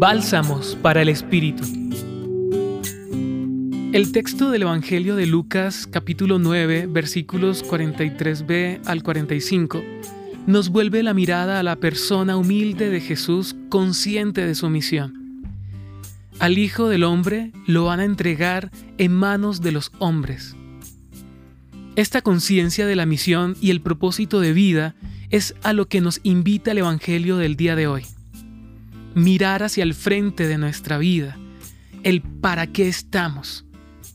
Bálsamos para el Espíritu. El texto del Evangelio de Lucas capítulo 9 versículos 43b al 45 nos vuelve la mirada a la persona humilde de Jesús consciente de su misión. Al Hijo del Hombre lo van a entregar en manos de los hombres. Esta conciencia de la misión y el propósito de vida es a lo que nos invita el Evangelio del día de hoy. Mirar hacia el frente de nuestra vida, el para qué estamos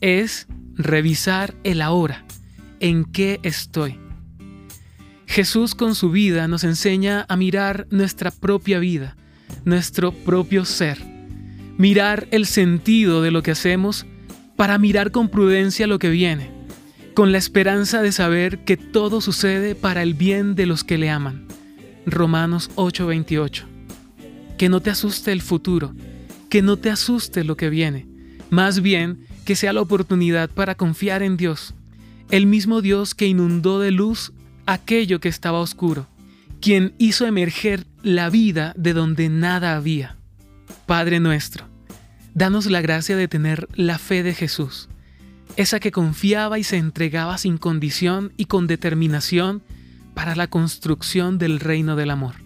es revisar el ahora, en qué estoy. Jesús con su vida nos enseña a mirar nuestra propia vida, nuestro propio ser, mirar el sentido de lo que hacemos para mirar con prudencia lo que viene, con la esperanza de saber que todo sucede para el bien de los que le aman. Romanos 8:28. Que no te asuste el futuro, que no te asuste lo que viene, más bien que sea la oportunidad para confiar en Dios, el mismo Dios que inundó de luz aquello que estaba oscuro, quien hizo emerger la vida de donde nada había. Padre nuestro, danos la gracia de tener la fe de Jesús, esa que confiaba y se entregaba sin condición y con determinación para la construcción del reino del amor.